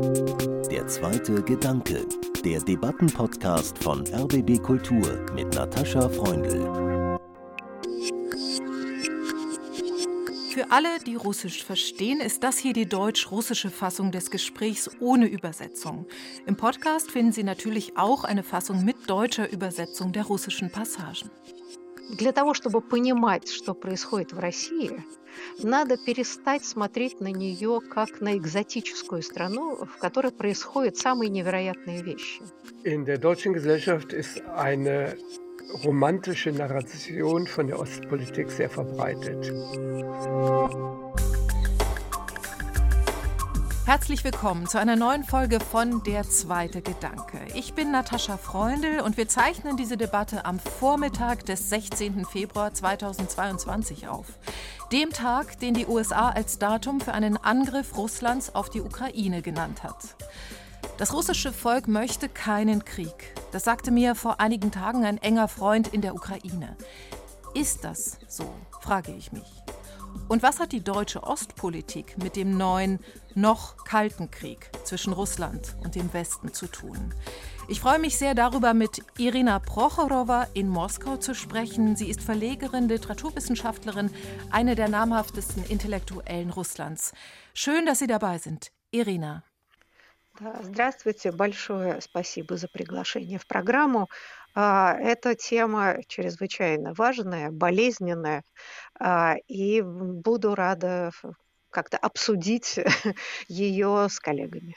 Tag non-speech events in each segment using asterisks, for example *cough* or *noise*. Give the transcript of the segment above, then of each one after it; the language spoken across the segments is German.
Der zweite Gedanke, der Debattenpodcast von RBB Kultur mit Natascha Freundl. Für alle, die Russisch verstehen, ist das hier die deutsch-russische Fassung des Gesprächs ohne Übersetzung. Im Podcast finden Sie natürlich auch eine Fassung mit deutscher Übersetzung der russischen Passagen. Для того, чтобы понимать, что происходит в России, надо перестать смотреть на нее как на экзотическую страну, в которой происходят самые невероятные вещи. In der deutschen Gesellschaft ist eine romantische Narration von der Ostpolitik sehr verbreitet. Herzlich willkommen zu einer neuen Folge von Der zweite Gedanke. Ich bin Natascha Freundl und wir zeichnen diese Debatte am Vormittag des 16. Februar 2022 auf. Dem Tag, den die USA als Datum für einen Angriff Russlands auf die Ukraine genannt hat. Das russische Volk möchte keinen Krieg. Das sagte mir vor einigen Tagen ein enger Freund in der Ukraine. Ist das so, frage ich mich. Und was hat die deutsche Ostpolitik mit dem neuen, noch kalten Krieg zwischen Russland und dem Westen zu tun? Ich freue mich sehr darüber, mit Irina Prochorowa in Moskau zu sprechen. Sie ist Verlegerin, Literaturwissenschaftlerin, eine der namhaftesten Intellektuellen Russlands. Schön, dass Sie dabei sind. Irina, Здравствуйте, большое спасибо за приглашение в программу. Эта тема чрезвычайно важная, болезненная, и буду рада как-то обсудить *laughs* ее с коллегами.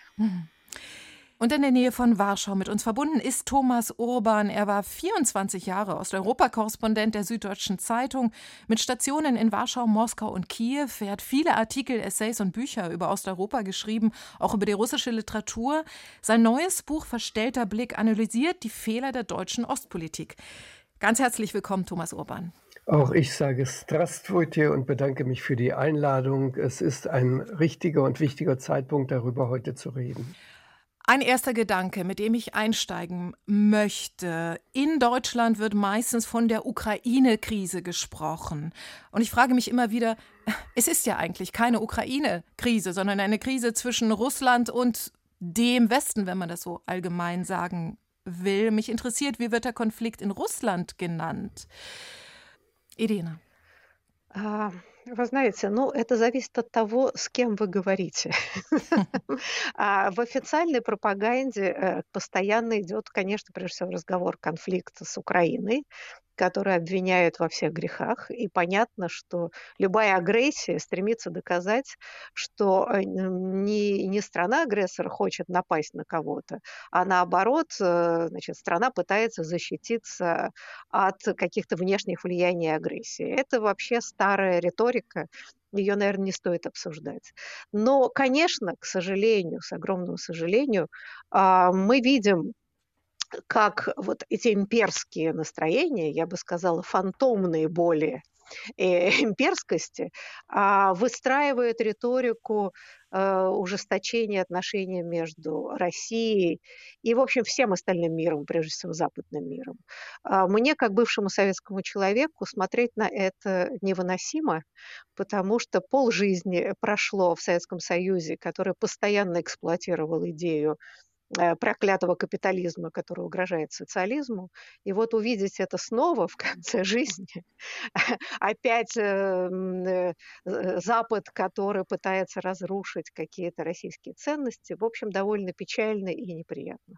Und in der Nähe von Warschau mit uns verbunden ist Thomas Urban. Er war 24 Jahre Osteuropa-Korrespondent der Süddeutschen Zeitung mit Stationen in Warschau, Moskau und Kiew. Er hat viele Artikel, Essays und Bücher über Osteuropa geschrieben, auch über die russische Literatur. Sein neues Buch Verstellter Blick analysiert die Fehler der deutschen Ostpolitik. Ganz herzlich willkommen, Thomas Urban. Auch ich sage Strastwujtje und bedanke mich für die Einladung. Es ist ein richtiger und wichtiger Zeitpunkt, darüber heute zu reden. Ein erster Gedanke, mit dem ich einsteigen möchte. In Deutschland wird meistens von der Ukraine-Krise gesprochen. Und ich frage mich immer wieder, es ist ja eigentlich keine Ukraine-Krise, sondern eine Krise zwischen Russland und dem Westen, wenn man das so allgemein sagen will. Mich interessiert, wie wird der Konflikt in Russland genannt? Irina. Uh. Вы знаете, ну, это зависит от того, с кем вы говорите. *laughs* *laughs* А в официальной пропаганде э, постоянно идет, конечно, прежде всего разговор конфликта с Украиной, которые обвиняют во всех грехах. И понятно, что любая агрессия стремится доказать, что э, не, не страна-агрессор хочет напасть на кого-то, а наоборот, э, значит, страна пытается защититься от каких-то внешних влияний агрессии. Это вообще старая риторика, ее, наверное, не стоит обсуждать. Но, конечно, к сожалению, с огромным сожалению, а, мы видим как вот эти имперские настроения, я бы сказала, фантомные боли э, *laughs* имперскости, а, выстраивают риторику э, ужесточения отношений между Россией и, в общем, всем остальным миром, прежде всего западным миром. А, мне, как бывшему советскому человеку, смотреть на это невыносимо, потому что полжизни прошло в Советском Союзе, который постоянно эксплуатировал идею проклятого капитализма, который угрожает социализму. И вот увидеть это снова в конце жизни, *laughs* опять э, э, Запад, который пытается разрушить какие-то российские ценности, в общем, довольно печально и неприятно.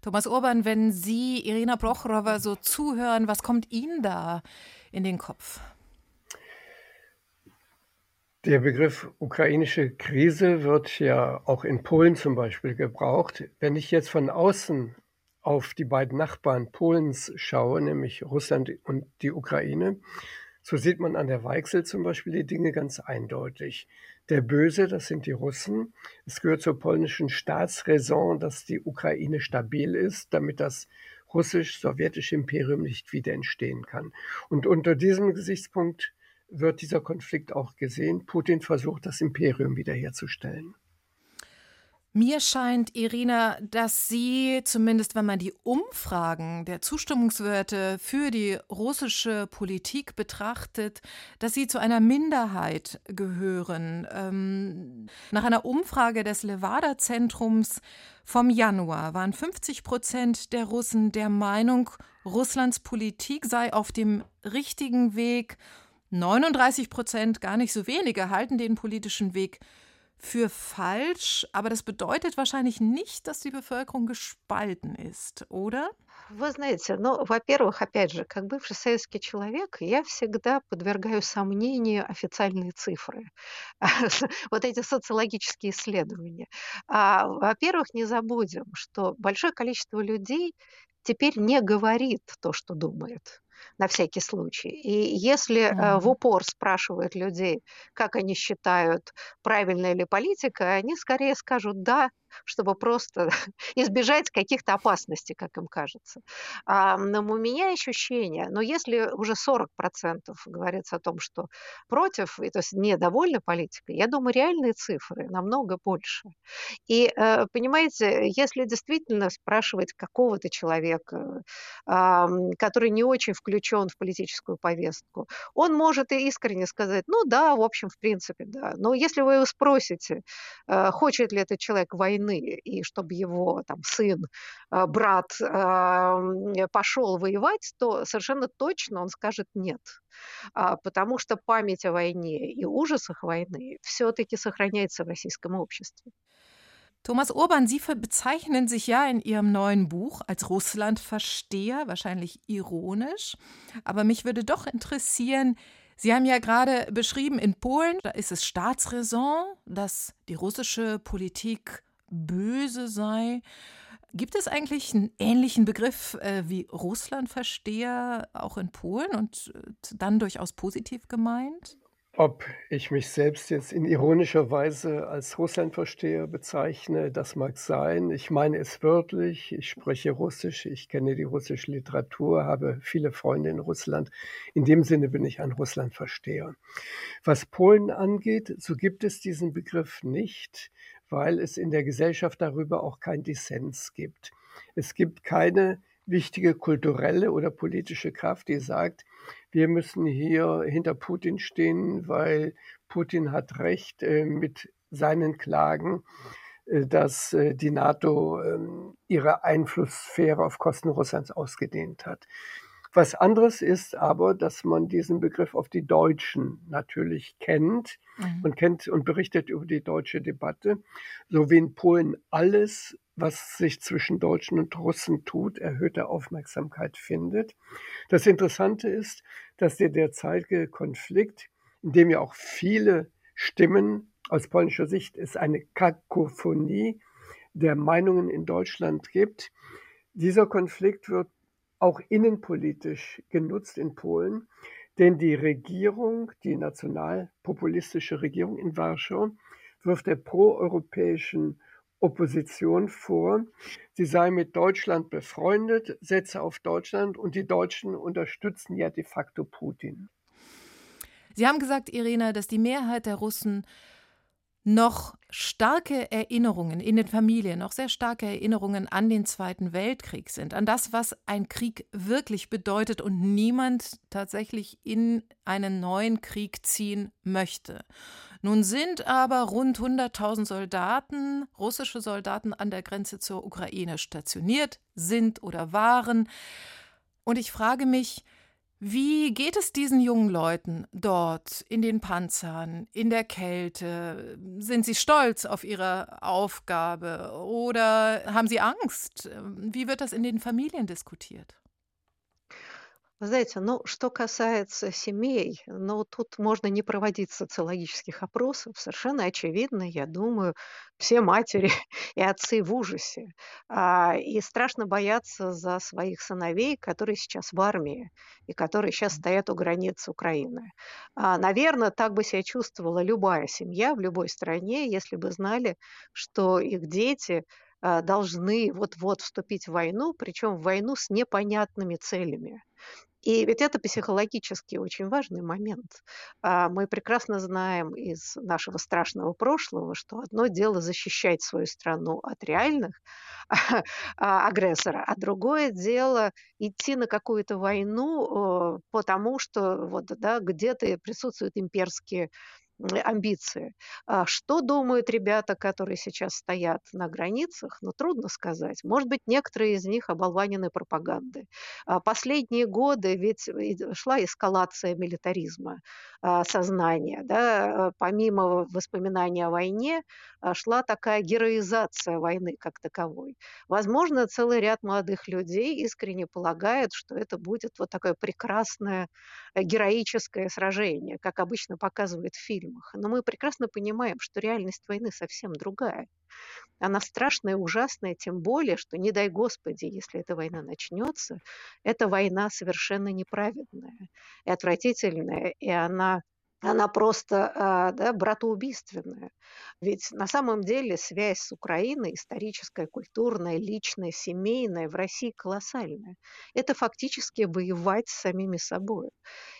Thomas Urban, wenn Sie Irina Prochorova so zuhören, was kommt Ihnen da in den Kopf? Der Begriff ukrainische Krise wird ja auch in Polen zum Beispiel gebraucht. Wenn ich jetzt von außen auf die beiden Nachbarn Polens schaue, nämlich Russland und die Ukraine, so sieht man an der Weichsel zum Beispiel die Dinge ganz eindeutig. Der Böse, das sind die Russen. Es gehört zur polnischen Staatsräson, dass die Ukraine stabil ist, damit das russisch-sowjetische Imperium nicht wieder entstehen kann. Und unter diesem Gesichtspunkt wird dieser Konflikt auch gesehen. Putin versucht, das Imperium wiederherzustellen. Mir scheint, Irina, dass Sie, zumindest wenn man die Umfragen der Zustimmungswerte für die russische Politik betrachtet, dass Sie zu einer Minderheit gehören. Ähm, nach einer Umfrage des Levada-Zentrums vom Januar waren 50 Prozent der Russen der Meinung, Russlands Politik sei auf dem richtigen Weg. 39 Prozent, gar nicht so wenige, halten den politischen Weg für falsch, aber das bedeutet wahrscheinlich nicht, dass die Bevölkerung gespalten ist, oder? Вы знаете, ну, во-первых, опять же, как бывший советский человек, я всегда подвергаю сомнению официальные цифры, вот эти социологические исследования. А, во-первых, не забудем, что большое количество людей теперь не говорит то, что думает На всякий случай. И если mm-hmm. в упор спрашивают людей, как они считают, правильная ли политика, они скорее скажут «да», чтобы просто *laughs* избежать каких-то опасностей, как им кажется. А, но у меня ощущение, но если уже 40% говорится о том, что против, то есть недовольны политикой, я думаю, реальные цифры намного больше. И, э, понимаете, если действительно спрашивать какого-то человека, который не очень включен в политическую повестку, он может и искренне сказать, ну да, в общем, в принципе, да. Но если вы его спросите, э, хочет ли этот человек войны, войны, и чтобы его там, сын, э, брат э, пошел воевать, то совершенно точно он скажет нет. А, потому что память о войне и ужасах войны все-таки сохраняется в российском обществе. Thomas Urban, Sie bezeichnen sich ja in Ihrem neuen Buch als Russlandversteher, wahrscheinlich ironisch. Aber mich würde doch interessieren, Sie haben ja gerade beschrieben, in Polen, da ist es Staatsräson, dass die russische Politik böse sei. Gibt es eigentlich einen ähnlichen Begriff äh, wie Russlandversteher auch in Polen und äh, dann durchaus positiv gemeint? Ob ich mich selbst jetzt in ironischer Weise als Russlandversteher bezeichne, das mag sein. Ich meine es wörtlich. Ich spreche Russisch. Ich kenne die russische Literatur, habe viele Freunde in Russland. In dem Sinne bin ich ein Russlandversteher. Was Polen angeht, so gibt es diesen Begriff nicht weil es in der Gesellschaft darüber auch kein Dissens gibt. Es gibt keine wichtige kulturelle oder politische Kraft, die sagt, wir müssen hier hinter Putin stehen, weil Putin hat recht äh, mit seinen Klagen, äh, dass äh, die NATO ähm, ihre Einflusssphäre auf Kosten Russlands ausgedehnt hat. Was anderes ist aber, dass man diesen Begriff auf die Deutschen natürlich kennt mhm. und kennt und berichtet über die deutsche Debatte, so wie in Polen alles, was sich zwischen Deutschen und Russen tut, erhöhte Aufmerksamkeit findet. Das Interessante ist, dass der derzeitige Konflikt, in dem ja auch viele Stimmen aus polnischer Sicht es eine Kakophonie der Meinungen in Deutschland gibt, dieser Konflikt wird auch innenpolitisch genutzt in Polen, denn die Regierung, die nationalpopulistische Regierung in Warschau, wirft der proeuropäischen Opposition vor, sie sei mit Deutschland befreundet, setze auf Deutschland und die Deutschen unterstützen ja de facto Putin. Sie haben gesagt, Irina, dass die Mehrheit der Russen noch starke Erinnerungen in den Familien, noch sehr starke Erinnerungen an den Zweiten Weltkrieg sind, an das, was ein Krieg wirklich bedeutet und niemand tatsächlich in einen neuen Krieg ziehen möchte. Nun sind aber rund 100.000 Soldaten, russische Soldaten an der Grenze zur Ukraine stationiert, sind oder waren. Und ich frage mich, wie geht es diesen jungen Leuten dort in den Panzern, in der Kälte? Sind sie stolz auf ihre Aufgabe oder haben sie Angst? Wie wird das in den Familien diskutiert? Вы знаете, ну, что касается семей, ну, тут можно не проводить социологических опросов. Совершенно очевидно, я думаю, все матери *laughs* и отцы в ужасе. А, и страшно бояться за своих сыновей, которые сейчас в армии и которые сейчас стоят у границ Украины. А, наверное, так бы себя чувствовала любая семья в любой стране, если бы знали, что их дети а, должны вот-вот вступить в войну, причем в войну с непонятными целями. И ведь это психологически очень важный момент. А, мы прекрасно знаем из нашего страшного прошлого, что одно дело защищать свою страну от реальных *laughs* а, агрессора, а другое дело идти на какую-то войну, потому что вот, да, где-то присутствуют имперские амбиции. А что думают ребята, которые сейчас стоят на границах? Ну, трудно сказать. Может быть, некоторые из них оболванены пропагандой. А последние годы ведь шла эскалация милитаризма а, сознания. Да? Помимо воспоминаний о войне, шла такая героизация войны как таковой. Возможно, целый ряд молодых людей искренне полагает, что это будет вот такое прекрасное э, героическое сражение, как обычно показывают в фильмах. Но мы прекрасно понимаем, что реальность войны совсем другая. Она страшная ужасная, тем более, что, не дай Господи, если эта война начнется, эта война совершенно неправедная и отвратительная, и она она просто а, да, братоубийственная. Ведь на самом деле связь с Украиной, историческая, культурная, личная, семейная, в России колоссальная. Это фактически воевать с самими собой.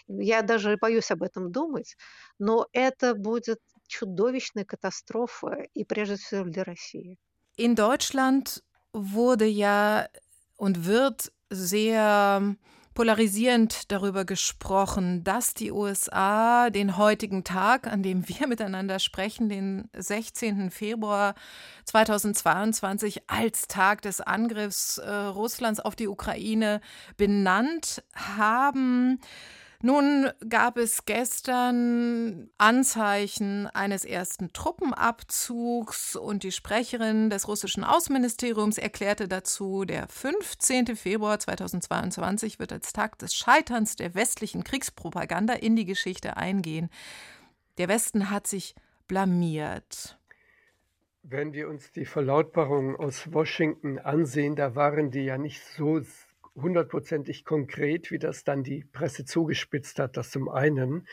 Я даже боюсь об этом думать, но это будет чудовищная катастрофа и прежде всего для России. In Deutschland wurde ja und wird sehr polarisierend darüber gesprochen, dass die USA den heutigen Tag, an dem wir *laughs* miteinander sprechen, den 16. Februar 2022 als Tag des Angriffs äh, Russlands auf die Ukraine benannt haben. Nun gab es gestern Anzeichen eines ersten Truppenabzugs und die Sprecherin des russischen Außenministeriums erklärte dazu, der 15. Februar 2022 wird als Tag des Scheiterns der westlichen Kriegspropaganda in die Geschichte eingehen. Der Westen hat sich blamiert. Wenn wir uns die Verlautbarungen aus Washington ansehen, da waren die ja nicht so hundertprozentig konkret, wie das dann die Presse zugespitzt hat, das zum einen.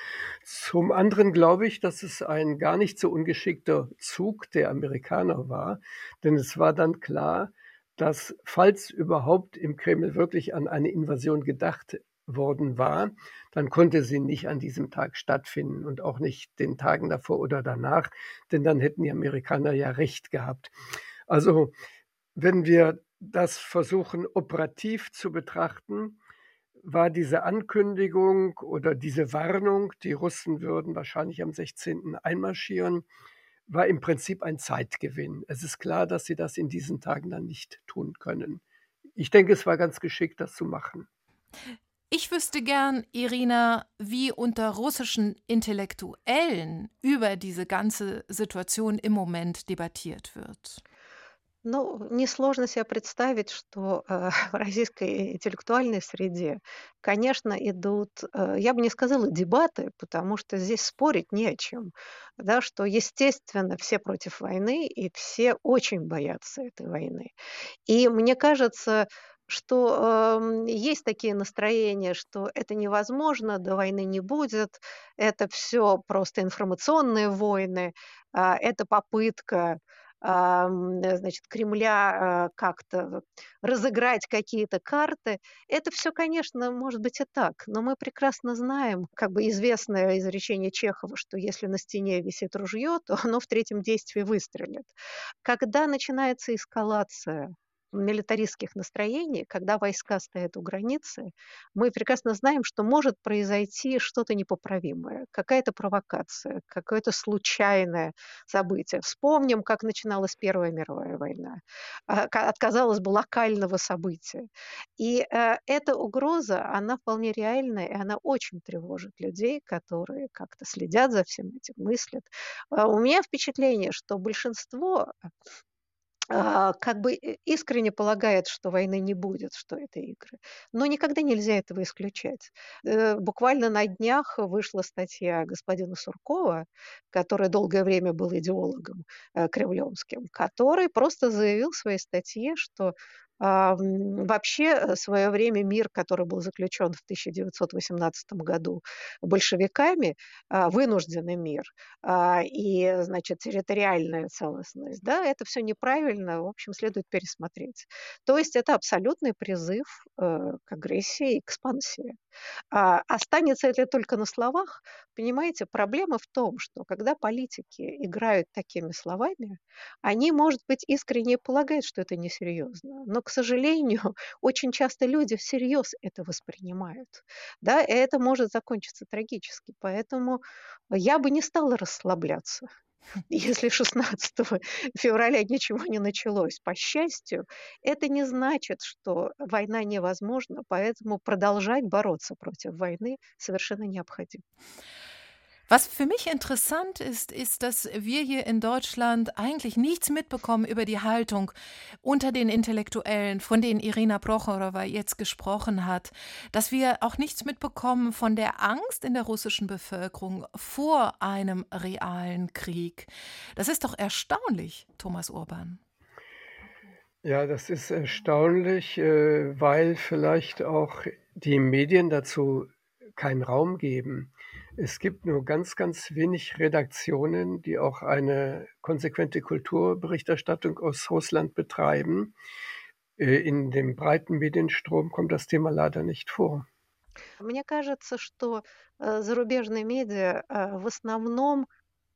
Zum anderen glaube ich, dass es ein gar nicht so ungeschickter Zug der Amerikaner war, denn es war dann klar, dass falls überhaupt im Kreml wirklich an eine Invasion gedacht worden war, dann konnte sie nicht an diesem Tag stattfinden und auch nicht den Tagen davor oder danach, denn dann hätten die Amerikaner ja recht gehabt. Also wenn wir das versuchen operativ zu betrachten, war diese Ankündigung oder diese Warnung, die Russen würden wahrscheinlich am 16. einmarschieren, war im Prinzip ein Zeitgewinn. Es ist klar, dass sie das in diesen Tagen dann nicht tun können. Ich denke, es war ganz geschickt, das zu machen. Ich wüsste gern, Irina, wie unter russischen Intellektuellen über diese ganze Situation im Moment debattiert wird. Ну, несложно себе представить, что э, *laughs* в российской интеллектуальной среде, конечно, идут, э, я бы не сказала дебаты, потому что здесь спорить не о чем, да, что, естественно, все против войны и все очень боятся этой войны. И мне кажется, что э, есть такие настроения, что это невозможно, до войны не будет, это все просто информационные войны, э, это попытка значит, Кремля а, как-то разыграть какие-то карты. Это все, конечно, может быть и так, но мы прекрасно знаем, как бы известное изречение Чехова, что если на стене висит ружье, то оно в третьем действии выстрелит. Когда начинается эскалация милитаристских настроений, когда войска стоят у границы, мы прекрасно знаем, что может произойти что-то непоправимое, какая-то провокация, какое-то случайное событие. Вспомним, как начиналась Первая мировая война. А, от, казалось бы, локального события. И э, эта угроза, она вполне реальная, и она очень тревожит людей, которые как-то следят за всем этим, мыслят. А, у меня впечатление, что большинство как бы э, искренне полагает, что войны не будет, что это игры. Но никогда нельзя этого исключать. Э, буквально на днях вышла статья господина Суркова, который долгое время был идеологом э, кремлевским, который просто заявил в своей статье, что Вообще, э, в свое время мир, который был заключен в 1918 году большевиками, а, вынужденный мир а, и, значит, территориальная целостность, да, это все неправильно, в общем, следует пересмотреть. То есть это абсолютный призыв э, к агрессии и экспансии. А останется это только на словах? Понимаете, проблема в том, что когда политики играют такими словами, они, может быть, искренне полагают, что это несерьезно, но, к сожалению, *laughs* очень часто люди всерьез это воспринимают, да, и это может закончиться трагически. Поэтому я бы не стала расслабляться. *laughs* Если 16 *laughs* февраля ничего не началось, по счастью, это не значит, что война невозможна, поэтому продолжать бороться против войны совершенно необходимо. Was für mich interessant ist, ist, dass wir hier in Deutschland eigentlich nichts mitbekommen über die Haltung unter den Intellektuellen, von denen Irina Prochorowa jetzt gesprochen hat, dass wir auch nichts mitbekommen von der Angst in der russischen Bevölkerung vor einem realen Krieg. Das ist doch erstaunlich, Thomas Urban. Ja, das ist erstaunlich, äh, weil vielleicht auch die Medien dazu keinen Raum geben. Es gibt nur ganz, ganz wenig Redaktionen, die auch eine konsequente Kulturberichterstattung aus Russland betreiben. Äh, in dem breiten Medienstrom kommt das Thema leider nicht vor. Мне кажется, что э, зарубежные медиа э, в основном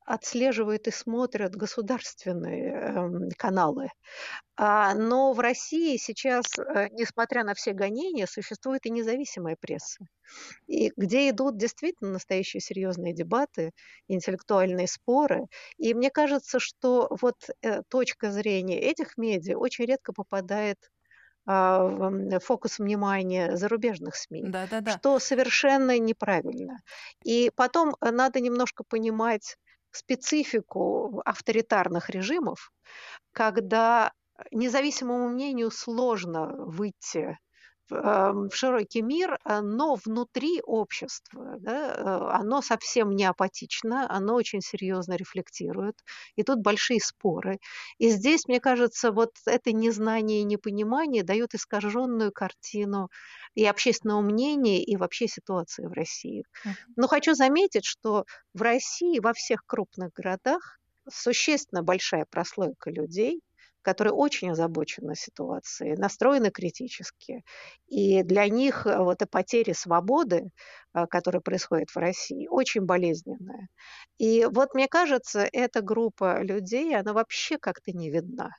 отслеживают и смотрят государственные эм, каналы. А, но в России сейчас, э, несмотря на все гонения, существует и независимая пресса, и где идут действительно настоящие серьезные дебаты, интеллектуальные споры. И мне кажется, что вот э, точка зрения этих медиа очень редко попадает а, в фокус внимания зарубежных СМИ, да, да, да. что совершенно неправильно. И потом э, надо немножко понимать специфику авторитарных режимов, когда независимому мнению сложно выйти в широкий мир, э, но внутри общества да, э, оно совсем не апатично, оно очень серьезно рефлектирует. И тут большие споры. И здесь, мне кажется, вот это незнание и непонимание дает искаженную картину и общественного мнения, и вообще ситуации в России. Но хочу заметить, что в России во всех крупных городах существенно большая прослойка людей, которые очень озабочены ситуацией, настроены критически. И для них э, вот эта потеря свободы, э, которая происходит в России, очень болезненная. И вот мне кажется, эта группа людей, она вообще как-то не видна.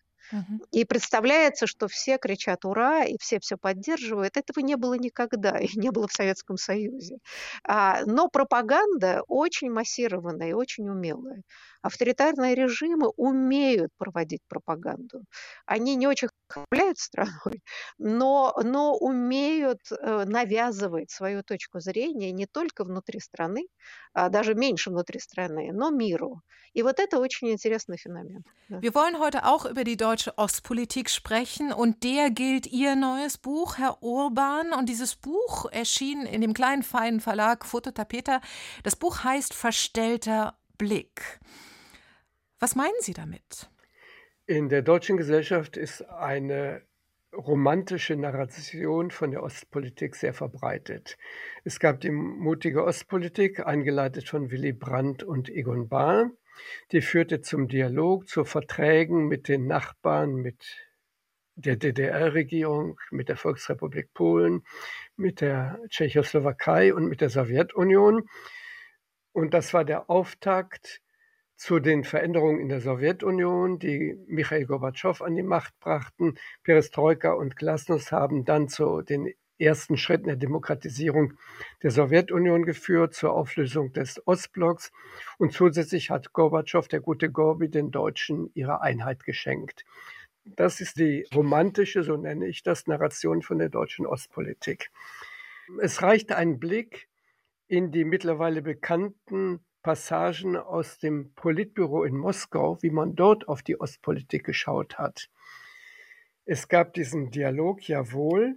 И представляется, что все кричат «Ура!» и все все поддерживают. Этого не было никогда и не было в Советском Союзе. А, но пропаганда очень массированная и очень умелая. Авторитарные режимы умеют проводить пропаганду. Они не очень управляют страной, *laughs* но, но умеют э, навязывать свою точку зрения не только внутри страны, а даже меньше внутри страны, но миру. И вот это очень интересный феномен. Да. Wir wollen heute auch über die deutsche Ostpolitik sprechen und der gilt Ihr neues Buch, Herr Urban. Und dieses Buch erschien in dem kleinen feinen Verlag Fototapeta. Das Buch heißt Verstellter Blick. Was meinen Sie damit? In der deutschen Gesellschaft ist eine romantische Narration von der Ostpolitik sehr verbreitet. Es gab die mutige Ostpolitik, eingeleitet von Willy Brandt und Egon Bahr. Die führte zum Dialog, zu Verträgen mit den Nachbarn, mit der DDR-Regierung, mit der Volksrepublik Polen, mit der Tschechoslowakei und mit der Sowjetunion. Und das war der Auftakt zu den Veränderungen in der Sowjetunion, die Michail Gorbatschow an die Macht brachten. Perestroika und Glasnost haben dann zu den ersten Schritten der Demokratisierung der Sowjetunion geführt, zur Auflösung des Ostblocks. Und zusätzlich hat Gorbatschow, der gute Gorbi, den Deutschen ihre Einheit geschenkt. Das ist die romantische, so nenne ich das, Narration von der deutschen Ostpolitik. Es reicht ein Blick in die mittlerweile bekannten Passagen aus dem Politbüro in Moskau, wie man dort auf die Ostpolitik geschaut hat. Es gab diesen Dialog, jawohl,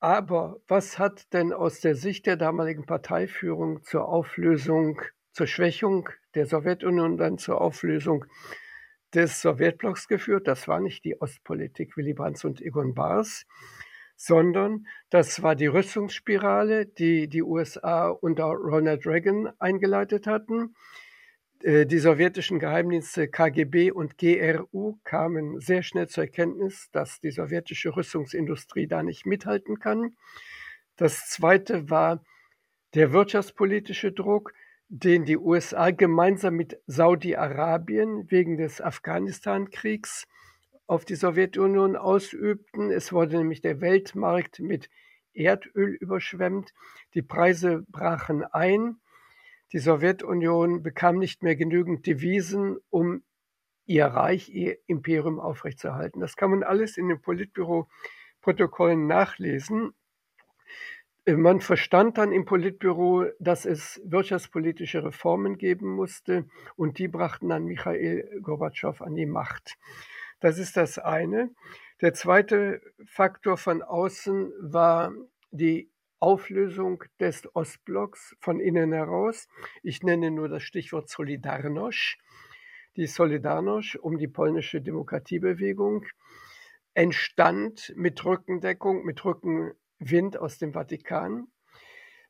aber was hat denn aus der Sicht der damaligen Parteiführung zur Auflösung, zur Schwächung der Sowjetunion, dann zur Auflösung des Sowjetblocks geführt. Das war nicht die Ostpolitik Willy Brandt und Egon Bars, sondern das war die Rüstungsspirale, die die USA unter Ronald Reagan eingeleitet hatten. Äh, die sowjetischen Geheimdienste KGB und GRU kamen sehr schnell zur Erkenntnis, dass die sowjetische Rüstungsindustrie da nicht mithalten kann. Das zweite war der wirtschaftspolitische Druck, den die USA gemeinsam mit Saudi-Arabien wegen des Afghanistan-Kriegs auf die Sowjetunion ausübten. Es wurde nämlich der Weltmarkt mit Erdöl überschwemmt. Die Preise brachen ein. Die Sowjetunion bekam nicht mehr genügend Devisen, um ihr Reich, ihr Imperium aufrechtzuerhalten. Das kann man alles in den Politbüro-Protokollen nachlesen. Man verstand dann im Politbüro, dass es wirtschaftspolitische Reformen geben musste und die brachten dann Michael Gorbatschow an die Macht. Das ist das eine. Der zweite Faktor von außen war die Auflösung des Ostblocks von innen heraus. Ich nenne nur das Stichwort Solidarność. Die Solidarność um die polnische Demokratiebewegung entstand mit Rückendeckung, mit Rückenwind aus dem Vatikan.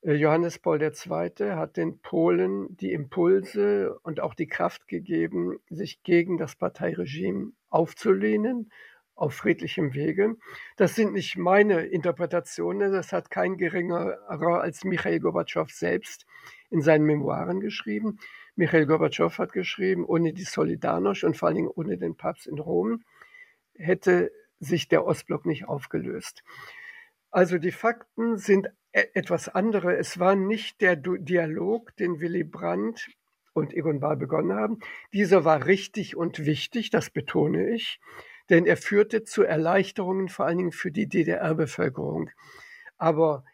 Äh, Johannes Paul II. hat den Polen die Impulse und auch die Kraft gegeben, sich gegen das Parteiregime aufzulehnen auf friedlichem Wege. Das sind nicht meine Interpretationen, das hat kein geringerer als Michael Gorbatschow selbst in seinen Memoiren geschrieben. Michael Gorbatschow hat geschrieben, ohne die Solidarność und vor allen Dingen ohne den Papst in Rom hätte sich der Ostblock nicht aufgelöst. Also die Fakten sind e-, etwas andere. Es war nicht der Dialog, den Willy Brandt und Egon Bahr begonnen haben. Dieser war richtig und wichtig, das betone ich, denn er führte zu Erleichterungen vor allen Dingen für die DDR-Bevölkerung. Aber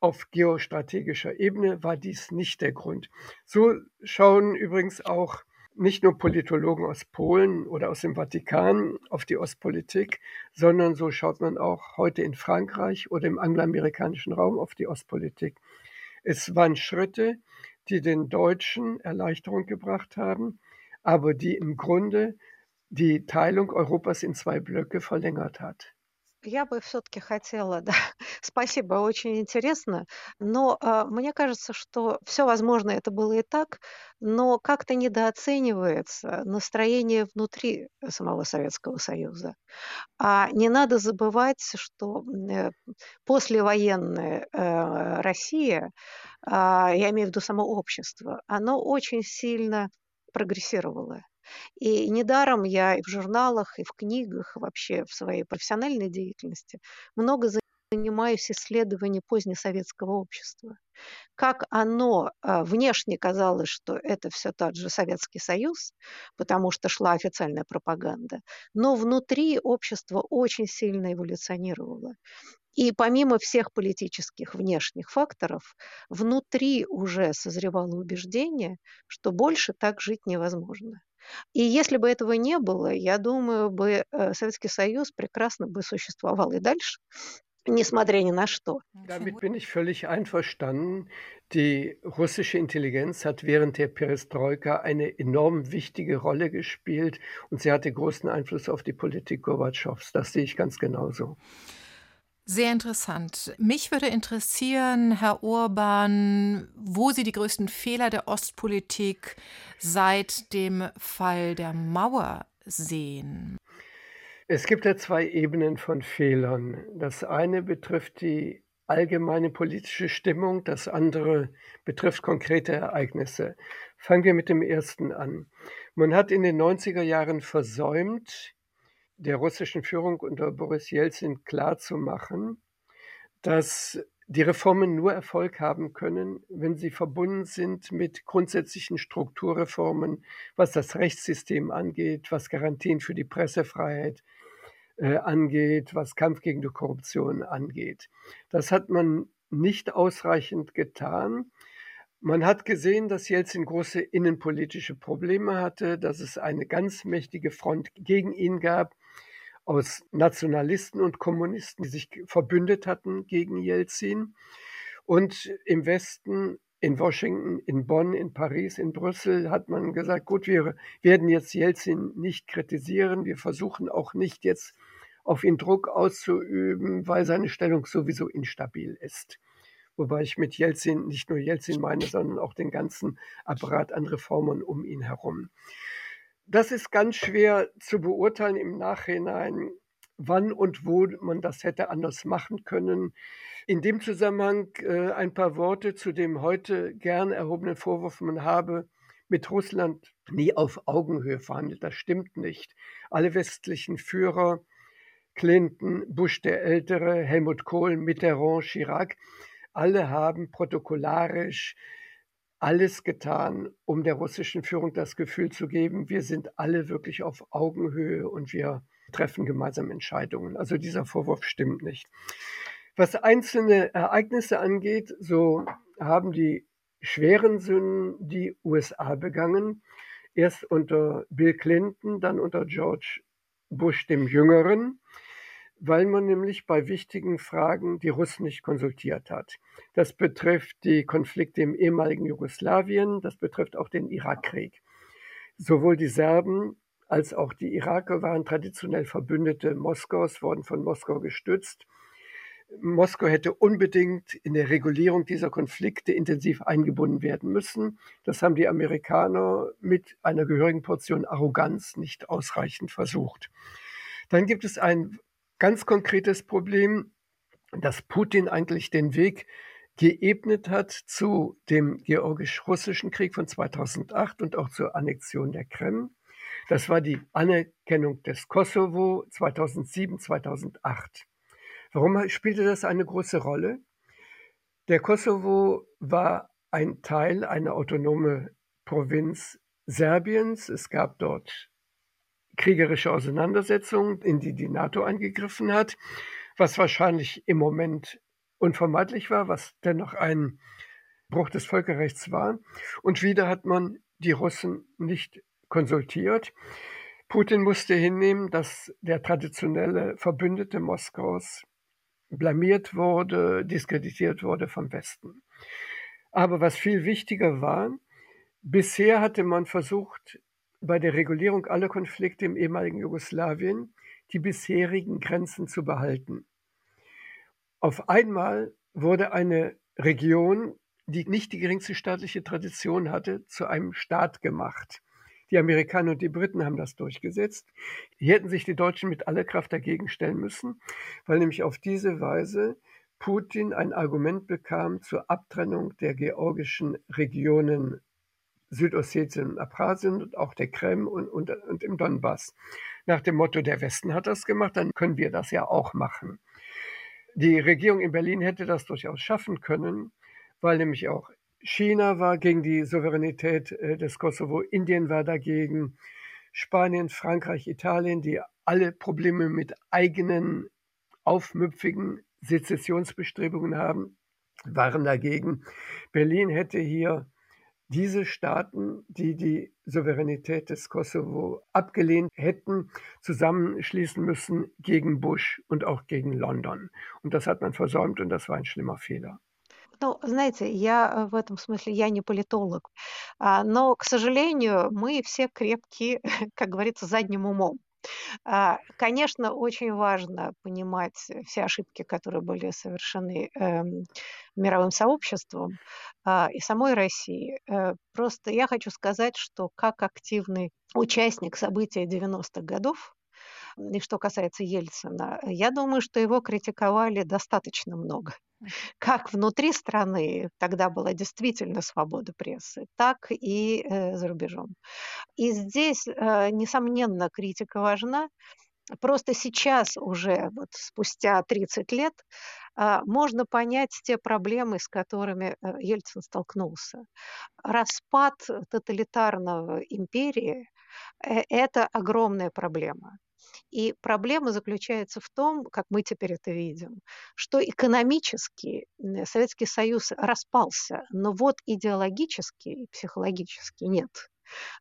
auf geostrategischer Ebene war dies nicht der Grund. So schauen übrigens auch nicht nur Politologen aus Polen oder aus dem Vatikan auf die Ostpolitik, sondern so schaut man auch heute in Frankreich oder im angloamerikanischen Raum auf die Ostpolitik. Es waren Schritte, die den Deutschen Erleichterung gebracht haben, aber die im Grunde die Teilung Europas in zwei Blöcke verlängert hat. Я бы все-таки хотела, да, *laughs* спасибо, очень интересно, но э, мне кажется, что все возможно это было и так, но как-то недооценивается настроение внутри самого Советского Союза. А не надо забывать, что э, послевоенная э, Россия, э, я имею в виду само общество, оно очень сильно прогрессировало. И недаром я и в журналах, и в книгах, вообще в своей профессиональной деятельности много занимаюсь исследованием позднесоветского общества. Как оно а, внешне казалось, что это все тот же Советский Союз, потому что шла официальная пропаганда, но внутри общество очень сильно эволюционировало. И помимо всех политических внешних факторов, внутри уже созревало убеждение, что больше так жить невозможно. И если бы этого не было, я думаю, бы э, Советский Союз прекрасно бы существовал и дальше, nесмотря ни на что. Damit bin ich völlig einverstanden. Die russische Intelligenz hat während der Perestroika eine enorm wichtige Rolle gespielt und sie hatte großen Einfluss auf die Politik Gorbatschows. Das sehe ich ganz genauso. Sehr interessant. Mich würde interessieren, Herr Urban, wo Sie die größten Fehler der Ostpolitik seit dem Fall der Mauer sehen. Es gibt ja zwei Ebenen von Fehlern. Das eine betrifft die allgemeine politische Stimmung, das andere betrifft konkrete Ereignisse. Fangen wir mit dem ersten an. Man hat in den 90er Jahren versäumt, der russischen Führung unter Boris Jelzin klarzumachen, dass die Reformen nur Erfolg haben können, wenn sie verbunden sind mit grundsätzlichen Strukturreformen, was das Rechtssystem angeht, was Garantien für die Pressefreiheit äh, angeht, was Kampf gegen die Korruption angeht. Das hat man nicht ausreichend getan. Man hat gesehen, dass Jelzin große innenpolitische Probleme hatte, dass es eine ganz mächtige Front gegen ihn gab aus Nationalisten und Kommunisten, die sich verbündet hatten gegen Jelzin. Und im Westen in Washington, in Bonn, in Paris, in Brüssel hat man gesagt, gut, wir werden jetzt Jelzin nicht kritisieren, wir versuchen auch nicht jetzt auf ihn Druck auszuüben, weil seine Stellung sowieso instabil ist. Wobei ich mit Jelzin nicht nur Jelzin meine, sondern auch den ganzen Apparat an Reformen um ihn herum. Das ist ganz schwer zu beurteilen im Nachhinein, wann und wo man das hätte anders machen können. In dem Zusammenhang äh, ein paar Worte zu dem heute gern erhobenen Vorwurf, man habe mit Russland nie auf Augenhöhe verhandelt. Das stimmt nicht. Alle westlichen Führer, Clinton, Bush der Ältere, Helmut Kohl, Mitterrand, Chirac, alle haben protokollarisch alles getan, um der russischen Führung das Gefühl zu geben, wir sind alle wirklich auf Augenhöhe und wir treffen gemeinsam Entscheidungen. Also dieser Vorwurf stimmt nicht. Was einzelne Ereignisse angeht, so haben die schweren Sünden die USA begangen. Erst unter Bill Clinton, dann unter George Bush dem Jüngeren, weil man nämlich bei wichtigen Fragen die Russen nicht konsultiert hat. Das betrifft die Konflikte im ehemaligen Jugoslawien, das betrifft auch den Irakkrieg. Sowohl die Serben als auch die Iraker waren traditionell Verbündete Moskaus, wurden von Moskau gestützt. Moskau hätte unbedingt in der Regulierung dieser Konflikte intensiv eingebunden werden müssen. Das haben die Amerikaner mit einer gehörigen Portion Arroganz nicht ausreichend versucht. Dann gibt es ein ganz konkretes Problem, dass Putin eigentlich den Weg geebnet hat zu dem georgisch-russischen Krieg von 2008 und auch zur Annexion der Krim. Das war die Anerkennung des Kosovo 2007, 2008. Warum spielte das eine große Rolle? Der Kosovo war ein Teil, eine autonome Provinz Serbiens. Es gab dort kriegerische Auseinandersetzungen, in die die NATO eingegriffen hat, was wahrscheinlich im Moment unvermeidlich war, was dennoch ein Bruch des Völkerrechts war. Und wieder hat man die Russen nicht konsultiert. Putin musste hinnehmen, dass der traditionelle Verbündete Moskaus blamiert wurde, diskreditiert wurde vom Westen. Aber was viel wichtiger war, bisher hatte man versucht, bei der Regulierung aller Konflikte im ehemaligen Jugoslawien die bisherigen Grenzen zu behalten. Auf einmal wurde eine Region, die nicht die geringste staatliche Tradition hatte, zu einem Staat gemacht. Die Amerikaner und die Briten haben das durchgesetzt. Hier hätten sich die Deutschen mit aller Kraft dagegen stellen müssen, weil nämlich auf diese Weise Putin ein Argument bekam zur Abtrennung der georgischen Regionen Südossetien und Abchasien und auch der Krim und, und, und im Donbass. Nach dem Motto, der Westen hat das gemacht, dann können wir das ja auch machen. Die Regierung in Berlin hätte das durchaus schaffen können, weil nämlich auch China war gegen die Souveränität äh, des Kosovo, Indien war dagegen, Spanien, Frankreich, Italien, die alle Probleme mit eigenen aufmüpfigen Sezessionsbestrebungen haben, waren dagegen. Berlin hätte hier diese Staaten, die die Souveränität des Kosovo abgelehnt hätten, zusammenschließen müssen gegen Bush und auch gegen London. Und das hat man versäumt und das war ein schlimmer Fehler. Ну, знаете, я э, в этом смысле, я не политолог, а, но, к сожалению, мы все крепкие, *laughs* как говорится, задним умом. А, конечно, очень важно понимать все ошибки, которые были совершены эм, мировым сообществом а, и самой России. Э, просто я хочу сказать, что как активный участник событий 90-х годов, и что касается Ельцина, я думаю, что его критиковали достаточно много *laughs* как внутри страны, тогда была действительно свобода прессы, так и э, за рубежом. И здесь, э, несомненно, критика важна. Просто сейчас уже, вот спустя 30 лет, э, можно понять те проблемы, с которыми э, Ельцин столкнулся. Распад тоталитарного империи э, – это огромная проблема. И проблема заключается в том, как мы теперь это видим, что экономически Советский Союз распался, но вот идеологически и психологически нет.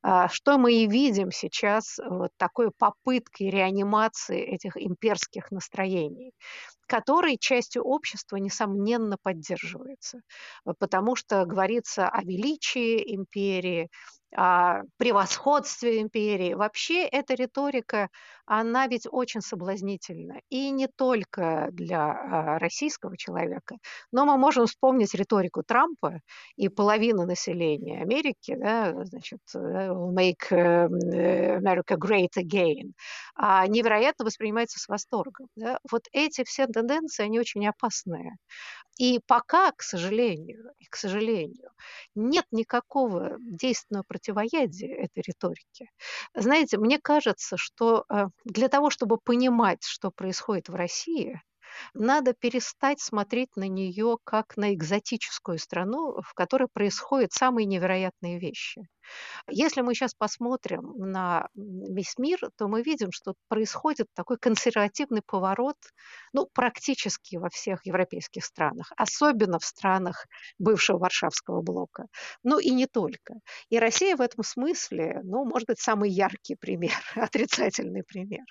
А, что мы и видим сейчас, вот такой попыткой реанимации этих имперских настроений который частью общества, несомненно, поддерживается, потому что говорится о величии империи, о превосходстве империи. Вообще эта риторика, она ведь очень соблазнительна. И не только для а, российского человека, но мы можем вспомнить риторику Трампа и половину населения Америки, да, значит, э, make э, America great again, а невероятно воспринимается с восторгом. Да. Вот эти все тенденции, они очень опасные. И пока, к сожалению, и к сожалению, нет никакого действенного противоядия этой риторике. Знаете, мне кажется, что э, для того, чтобы понимать, что происходит в России, надо перестать смотреть на нее как на экзотическую страну, в которой происходят самые невероятные вещи. Если мы сейчас посмотрим на весь мир, то мы видим, что происходит такой консервативный поворот ну, практически во всех европейских странах, особенно в странах бывшего Варшавского блока. Ну и не только. И Россия в этом смысле, ну, может быть, самый яркий пример, *laughs* отрицательный пример.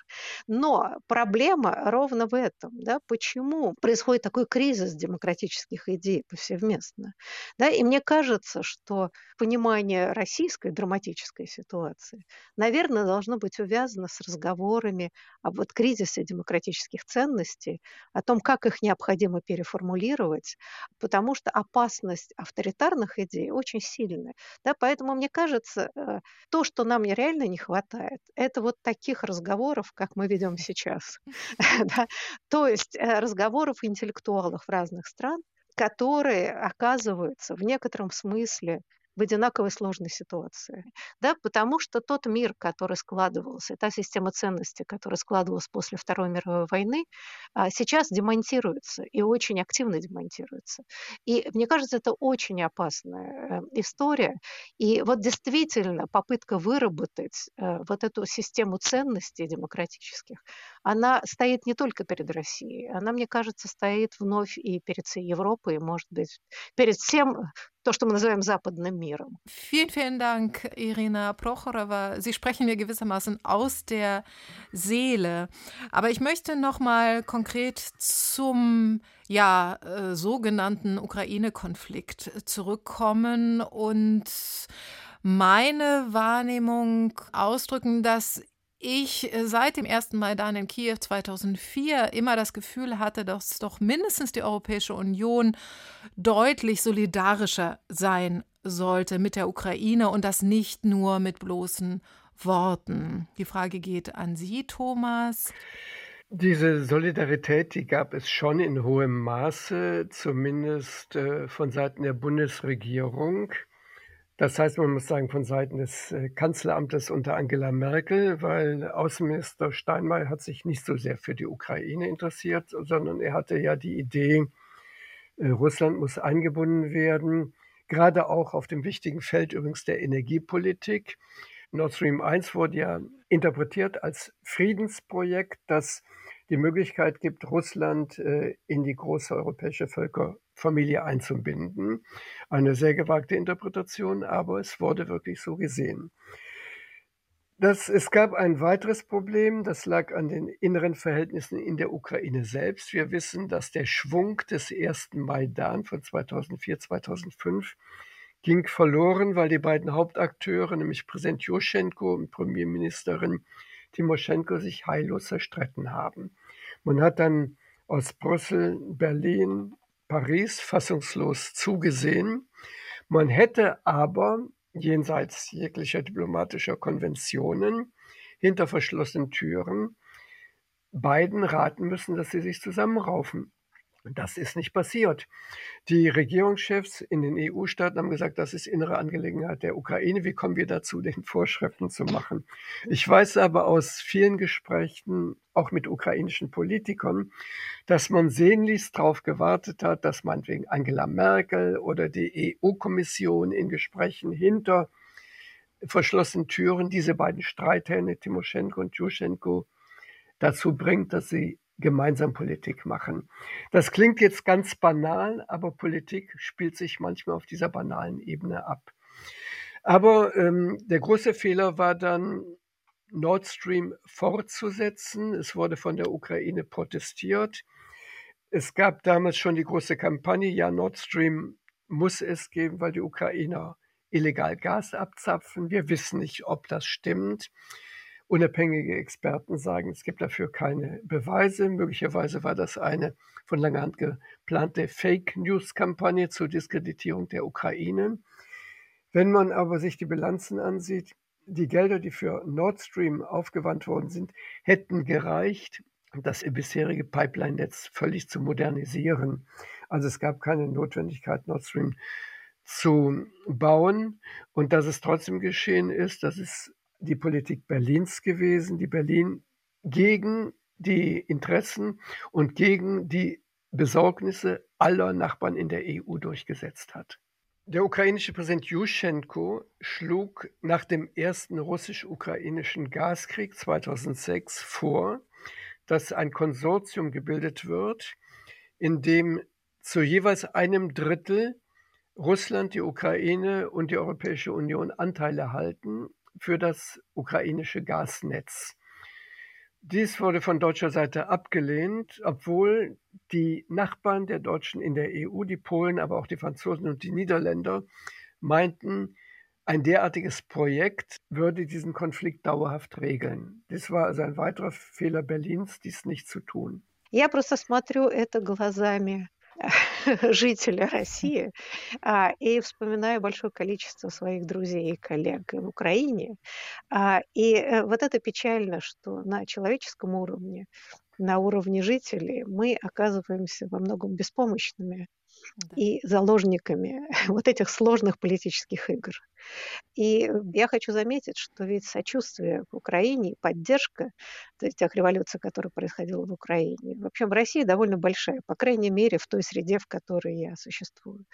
Но проблема ровно в этом. Да? Почему происходит такой кризис демократических идей повсеместно? Да? И мне кажется, что понимание России российской драматической ситуации, наверное, должно быть увязано с разговорами об вот кризисе демократических ценностей, о том, как их необходимо переформулировать, потому что опасность авторитарных идей очень сильная. Да, поэтому, мне кажется, э, то, что нам реально не хватает, это вот таких разговоров, как мы ведем сейчас. *laughs* *laughs* То есть э, разговоров интеллектуалов разных стран, которые оказываются в некотором смысле в одинаковой сложной ситуации. Да? Потому что тот мир, который складывался, та система ценностей, которая складывалась после Второй мировой войны, а, сейчас демонтируется и очень активно демонтируется. И мне кажется, это очень опасная э, история. И вот действительно попытка выработать э, вот эту систему ценностей демократических, она стоит не только перед Россией, она, мне кажется, стоит вновь и перед всей Европой, и, может быть, перед всем то, что мы называем западным миром. Vielen, vielen Dank, Irina Prochorova. Sie sprechen mir gewissermaßen aus der Seele. Aber ich möchte noch mal konkret zum ja, äh, sogenannten Ukraine-Konflikt zurückkommen und meine Wahrnehmung ausdrücken, dass ich äh, seit dem ersten Maidan in Kiew 2004 immer das Gefühl hatte, dass doch mindestens die Europäische Union deutlich solidarischer sein sollte mit der Ukraine und das nicht nur mit bloßen Worten. Die Frage geht an Sie, Thomas. Diese Solidarität, die gab es schon in hohem Maße, zumindest äh, von Seiten der Bundesregierung. Das heißt, man muss sagen, von Seiten des äh, Kanzleramtes unter Angela Merkel, weil Außenminister Steinmeier hat sich nicht so sehr für die Ukraine interessiert, sondern er hatte ja die Idee, äh, Russland muss eingebunden werden, gerade auch auf dem wichtigen Feld übrigens der Energiepolitik. Nord Stream 1 wurde ja interpretiert als Friedensprojekt, das die Möglichkeit gibt, Russland äh, in die große europäische Völkerfamilie einzubinden. Eine sehr gewagte Interpretation, aber es wurde wirklich so gesehen. Das, es gab ein weiteres Problem, das lag an den inneren Verhältnissen in der Ukraine selbst. Wir wissen, dass der Schwung des ersten Maidan von 2004, 2005 ging verloren, weil die beiden Hauptakteure, nämlich Präsident Juschenko und Premierministerin Timoschenko sich heillos zerstritten haben. Man hat dann aus Brüssel, Berlin, Paris fassungslos zugesehen. Man hätte aber jenseits jeglicher diplomatischer Konventionen hinter verschlossenen Türen beiden raten müssen, dass sie sich zusammenraufen. Das ist nicht passiert. Die Regierungschefs in den EU-Staaten haben gesagt, das ist innere Angelegenheit der Ukraine. Wie kommen wir dazu, den Vorschriften zu machen? Ich weiß aber aus vielen Gesprächen, auch mit ukrainischen Politikern, dass man sehnlichst darauf gewartet hat, dass man wegen Angela Merkel oder die EU-Kommission in Gesprächen hinter verschlossenen Türen diese beiden Streithähne, Timoschenko und Juschenko, dazu bringt, dass sie gemeinsam Politik machen. Das klingt jetzt ganz banal, aber Politik spielt sich manchmal auf dieser banalen Ebene ab. Aber ähm, der große Fehler war dann, Nord Stream fortzusetzen. Es wurde von der Ukraine protestiert. Es gab damals schon die große Kampagne, ja, Nord Stream muss es geben, weil die Ukrainer illegal Gas abzapfen. Wir wissen nicht, ob das stimmt. Unabhängige Experten sagen, es gibt dafür keine Beweise. Möglicherweise war das eine von langer Hand geplante Fake News-Kampagne zur Diskreditierung der Ukraine. Wenn man aber sich die Bilanzen ansieht, die Gelder, die für Nord Stream aufgewandt worden sind, hätten gereicht, das bisherige Pipeline-Netz völlig zu modernisieren. Also es gab keine Notwendigkeit, Nord Stream zu bauen. Und dass es trotzdem geschehen ist, das ist die Politik Berlins gewesen, die Berlin gegen die Interessen und gegen die Besorgnisse aller Nachbarn in der EU durchgesetzt hat. Der ukrainische Präsident Juschenko schlug nach dem ersten russisch-ukrainischen Gaskrieg 2006 vor, dass ein Konsortium gebildet wird, in dem zu jeweils einem Drittel Russland, die Ukraine und die Europäische Union Anteile halten für das ukrainische Gasnetz. Dies wurde von deutscher Seite abgelehnt, obwohl die Nachbarn der Deutschen in der EU, die Polen, aber auch die Franzosen und die Niederländer, meinten, ein derartiges Projekt würde diesen Konflikt dauerhaft regeln. Dies war also ein weiterer Fehler Berlins, dies nicht zu tun. Я просто смотрю это глазами *laughs* жителя России а, и вспоминаю большое количество своих друзей и коллег в Украине. А, и э, вот это печально, что на человеческом уровне, на уровне жителей мы оказываемся во многом беспомощными и заложниками *laughs* вот этих сложных политических игр. И я хочу заметить, что ведь сочувствие в Украине, поддержка тех революций, которые происходила в Украине, вообще в России довольно большая, по крайней мере, в той среде, в которой я существую.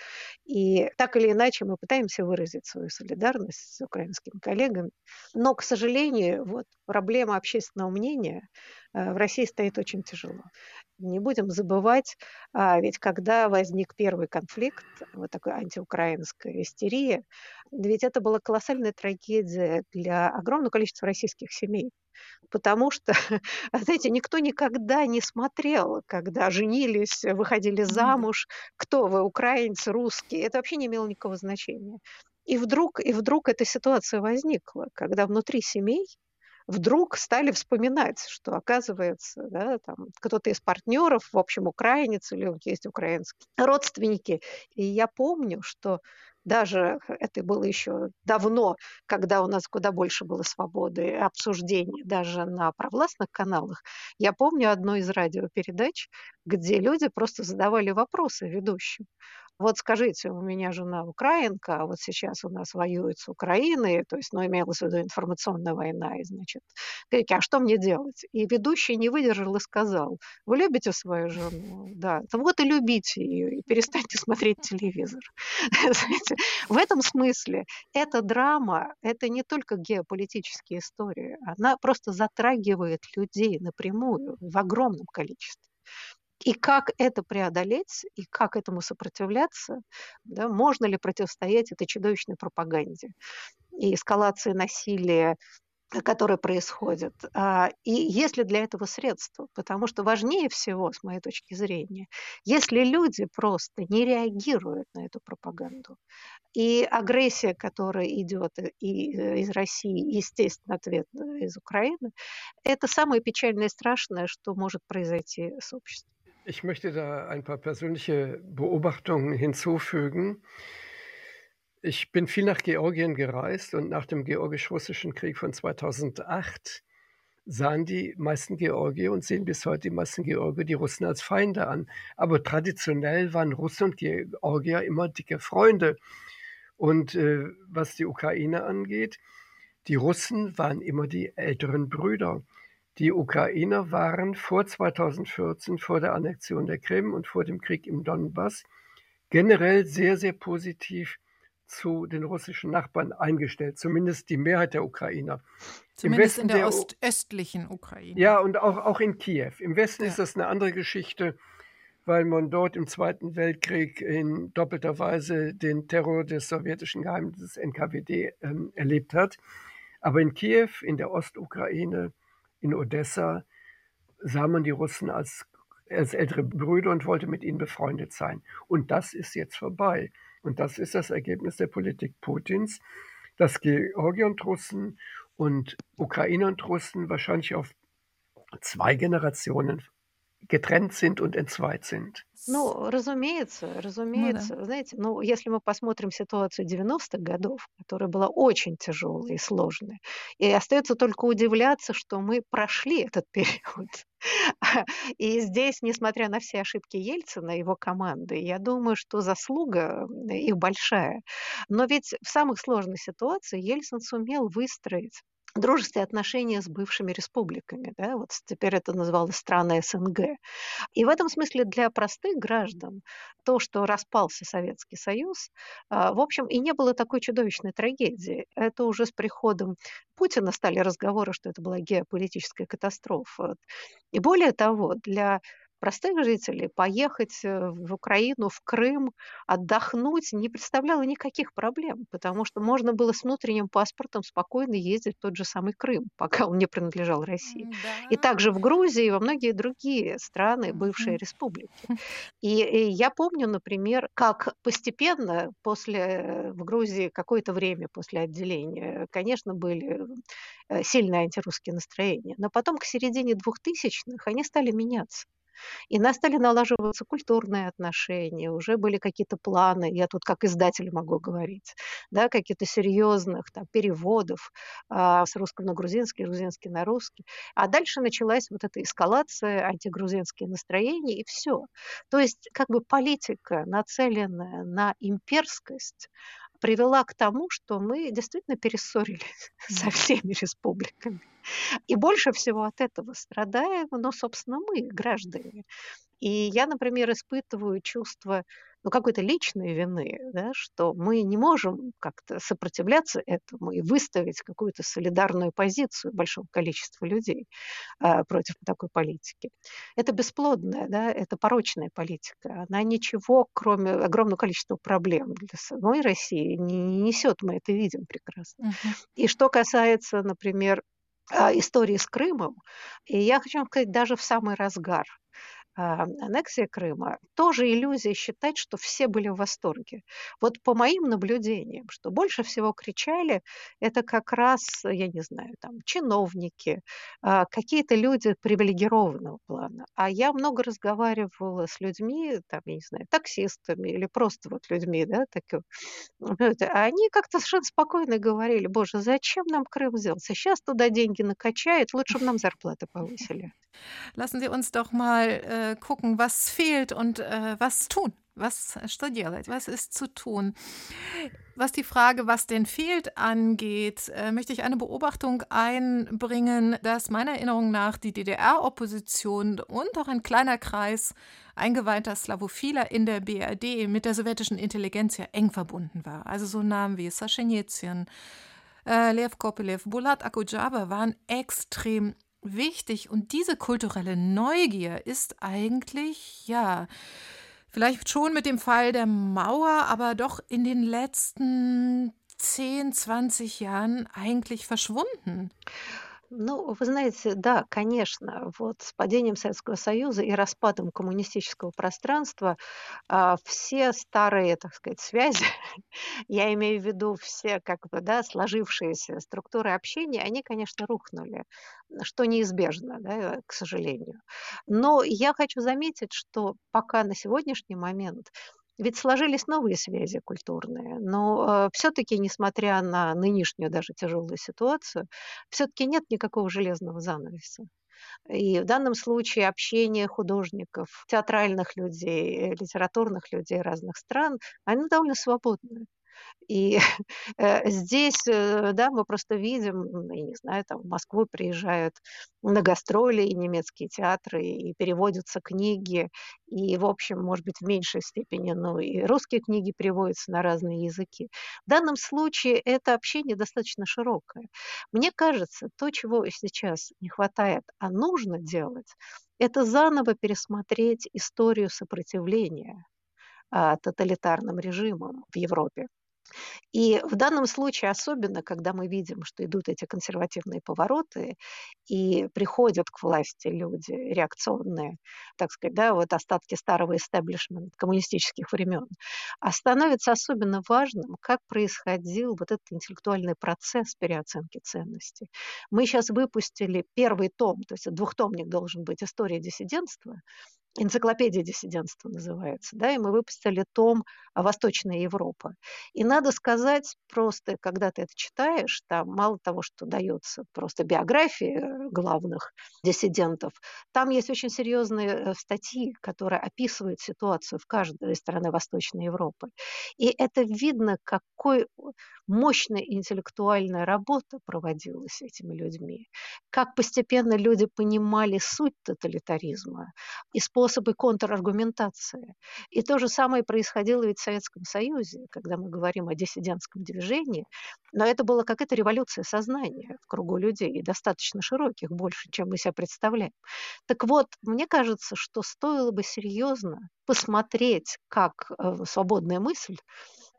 И так или иначе мы пытаемся выразить свою солидарность с украинскими коллегами. Но, к сожалению, вот проблема общественного мнения э, в России стоит очень тяжело. Не будем забывать, а, ведь когда возник первый конфликт, вот такая антиукраинская истерия, ведь это была колоссальная трагедия для огромного количества российских семей. Потому что, *laughs* знаете, никто никогда не смотрел, когда женились, выходили замуж, кто вы, украинцы, русские. Это вообще не имело никакого значения. И вдруг, и вдруг эта ситуация возникла, когда внутри семей вдруг стали вспоминать, что оказывается, да, там кто-то из партнеров, в общем, украинец или есть украинские родственники. И я помню, что даже это было еще давно, когда у нас куда больше было свободы обсуждений, даже на провластных каналах. Я помню одну из радиопередач, где люди просто задавали вопросы ведущим. Вот скажите, у меня жена украинка, а вот сейчас у нас воюет с Украиной, то есть, ну, имелась в виду информационная война, и, значит, говорите, а что мне делать? И ведущий не выдержал и сказал, вы любите свою жену? Да, вот и любите ее, и перестаньте смотреть телевизор. *laughs* В этом смысле эта драма, это не только геополитические истории, она просто затрагивает людей напрямую в огромном количестве. И как это преодолеть, и как этому сопротивляться, да, можно ли противостоять этой чудовищной пропаганде и эскалации насилия, которое происходит. А, и есть ли для этого средства? Потому что важнее всего, с моей точки зрения, если люди просто не реагируют на эту пропаганду, и агрессия, которая идет и э, из России, естественно, ответ из Украины, это самое печальное и страшное, что может произойти с обществом. Ich möchte da ein paar persönliche Beobachtungen hinzufügen. Ich bin viel nach Georgien gereist und nach dem georgisch-russischen Krieg von 2008 sahen die meisten Georgier und sehen bis heute die meisten Georgier die Russen als Feinde an. Aber traditionell waren Russen und Georgier immer dicke Freunde. Und äh, was die Ukraine angeht, die Russen waren immer die älteren Brüder. Die Ukrainer waren vor 2014, vor der Annexion der Krim und vor dem Krieg im Donbass generell sehr, sehr positiv zu den russischen Nachbarn eingestellt, zumindest die Mehrheit der Ukrainer. Zumindest in der, der Ost östlichen Ukraine. Ja, und auch, auch in Kiew. Im Westen ja. ist das eine andere Geschichte, weil man dort im Zweiten Weltkrieg in doppelter Weise den Terror des sowjetischen Geheimdienstes NKWD ähm, erlebt hat. Aber in Kiew, in der Ostukraine, in Odessa sah man die Russen als, als ältere Brüder und wollte mit ihnen befreundet sein. Und das ist jetzt vorbei. Und das ist das Ergebnis der Politik Putins, dass Georgier und Russen und Ukrainer und Russen wahrscheinlich auf zwei Generationen getrennt sind und entzweit sind. Ну, разумеется, разумеется. Ну, да. Знаете, ну, если мы посмотрим ситуацию 90-х годов, которая была очень тяжелой и сложной, и остается только удивляться, что мы прошли этот *laughs* период. И здесь, несмотря на все ошибки Ельцина и его команды, я думаю, что заслуга их большая. Но ведь в самых сложных ситуациях Ельцин сумел выстроить дружеские отношения с бывшими республиками. Да? Вот теперь это называлось страны СНГ. И в этом смысле для простых граждан то, что распался Советский Союз, а, в общем, и не было такой чудовищной трагедии. Это уже с приходом Путина стали разговоры, что это была геополитическая катастрофа. И более того, для простых жителей поехать э, в Украину, в Крым, отдохнуть не представляло никаких проблем, потому что можно было с внутренним паспортом спокойно ездить в тот же самый Крым, *laughs* пока он не принадлежал России. Да. И также в Грузии и во многие другие страны, бывшие mm-hmm. республики. И, и я помню, например, как постепенно после э, в Грузии какое-то время после отделения, конечно, были э, сильные антирусские настроения, но потом к середине 2000-х они стали меняться. И нас стали налаживаться культурные отношения, уже были какие-то планы, я тут как издатель могу говорить, да, какие-то серьезных там, переводов а, с русского на грузинский, грузинский на русский. А дальше началась вот эта эскалация, антигрузинские настроения и все. То есть как бы политика, нацеленная на имперскость, привела к тому, что мы действительно перессорились *laughs* со всеми республиками. И больше всего от этого страдаем, ну, собственно, мы, граждане. И я, например, испытываю чувство ну, какой-то личной вины, да, что мы не можем как-то сопротивляться этому и выставить какую-то солидарную позицию большого количества людей э, против такой политики. Это бесплодная, да, это порочная политика. Она ничего, кроме огромного количества проблем для самой России, не, не несет. Мы это видим прекрасно. Uh-huh. И что касается, например, а, истории с Крымом, и я хочу вам сказать, даже в самый разгар а, аннексия Крыма, тоже иллюзия считать, что все были в восторге. Вот по моим наблюдениям, что больше всего кричали, это как раз, я не знаю, там, чиновники, а, какие-то люди привилегированного плана. А я много разговаривала с людьми, там, я не знаю, таксистами или просто вот людьми, да, такие, а они как-то совершенно спокойно говорили, боже, зачем нам Крым взялся? Сейчас туда деньги накачает, лучше бы нам зарплаты повысили. Lassen Sie uns doch mal äh, gucken, was fehlt und äh, was tun. Was studiert, was ist zu tun? Was die Frage, was denn fehlt, angeht, äh, möchte ich eine Beobachtung einbringen, dass meiner Erinnerung nach die DDR-Opposition und auch ein kleiner Kreis eingeweihter Slavophiler in der BRD mit der sowjetischen Intelligenz ja eng verbunden war. Also so Namen wie Saschenjezin, äh, Lev Kopelev, Bulat Akujaba waren extrem wichtig. Und diese kulturelle Neugier ist eigentlich, ja, vielleicht schon mit dem Fall der Mauer, aber doch in den letzten 10, 20 Jahren eigentlich verschwunden. Ну, вы знаете, да, конечно, вот с падением Советского Союза и распадом коммунистического пространства а, все старые, так сказать, связи, *laughs* я имею в виду все как бы, да, сложившиеся структуры общения, они, конечно, рухнули, что неизбежно, да, к сожалению. Но я хочу заметить, что пока на сегодняшний момент ведь сложились новые связи культурные, но э, все-таки, несмотря на нынешнюю даже тяжелую ситуацию, все-таки нет никакого железного занавеса. И в данном случае общение художников, театральных людей, литературных людей разных стран, оно довольно свободное. И *laughs* э, здесь, э, да, мы просто видим, я не знаю, там в Москву приезжают на гастроли и немецкие театры, и переводятся книги, и, в общем, может быть, в меньшей степени, но и русские книги переводятся на разные языки. В данном случае это общение достаточно широкое. Мне кажется, то, чего сейчас не хватает, а нужно делать, это заново пересмотреть историю сопротивления а, тоталитарным режимам в Европе. И в данном случае особенно, когда мы видим, что идут эти консервативные повороты и приходят к власти люди реакционные, так сказать, да, вот остатки старого истеблишмента коммунистических времен, а становится особенно важным, как происходил вот этот интеллектуальный процесс переоценки ценностей. Мы сейчас выпустили первый том, то есть двухтомник должен быть «История диссидентства», энциклопедия диссидентства называется, да, и мы выпустили том «Восточная Европа». И надо сказать просто, когда ты это читаешь, там мало того, что дается просто биографии главных диссидентов, там есть очень серьезные э, статьи, которые описывают ситуацию в каждой стране Восточной Европы. И это видно, какой мощная интеллектуальная работа проводилась этими людьми, как постепенно люди понимали суть тоталитаризма, способы контраргументации. И то же самое происходило ведь в Советском Союзе, когда мы говорим о диссидентском движении. Но это была какая-то революция сознания в кругу людей, и достаточно широких, больше, чем мы себе представляем. Так вот, мне кажется, что стоило бы серьезно посмотреть, как э, свободная мысль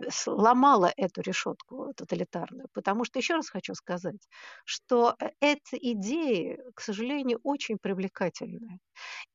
сломала эту решетку тоталитарную. Потому что, еще раз хочу сказать, что э, эти идеи, к сожалению, очень привлекательны.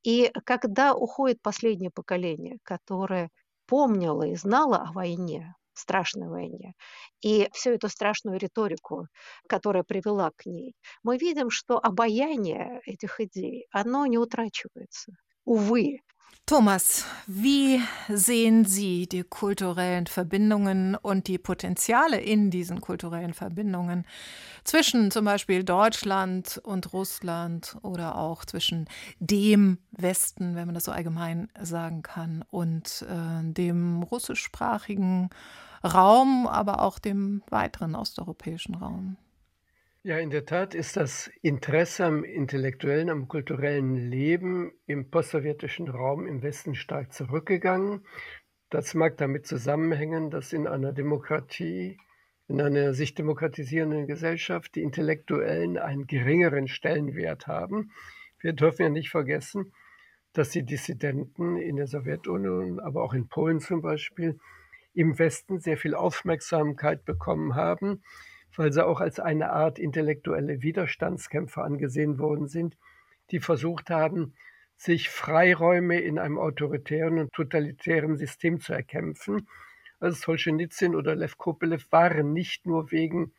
И когда уходит последнее поколение, которое помнило и знало о войне, страшной войне, и всю эту страшную риторику, которая привела к ней, мы видим, что обаяние этих идей, оно не утрачивается. Увы, Thomas, wie sehen Sie die kulturellen Verbindungen und die Potenziale in diesen kulturellen Verbindungen zwischen zum Beispiel Deutschland und Russland oder auch zwischen dem Westen, wenn man das so allgemein sagen kann, und äh, dem russischsprachigen Raum, aber auch dem weiteren osteuropäischen Raum? Ja, in der Tat ist das Interesse am intellektuellen, am kulturellen Leben im postsowjetischen Raum im Westen stark zurückgegangen. Das mag damit zusammenhängen, dass in einer Demokratie, in einer sich demokratisierenden Gesellschaft die Intellektuellen einen geringeren Stellenwert haben. Wir dürfen ja nicht vergessen, dass die Dissidenten in der Sowjetunion, aber auch in Polen zum Beispiel, im Westen sehr viel Aufmerksamkeit bekommen haben weil sie auch als eine Art intellektuelle Widerstandskämpfer angesehen worden sind, die versucht haben, sich Freiräume in einem autoritären und totalitären System zu erkämpfen. Also Solzhenitsyn oder Lev Kopelev waren nicht nur wegen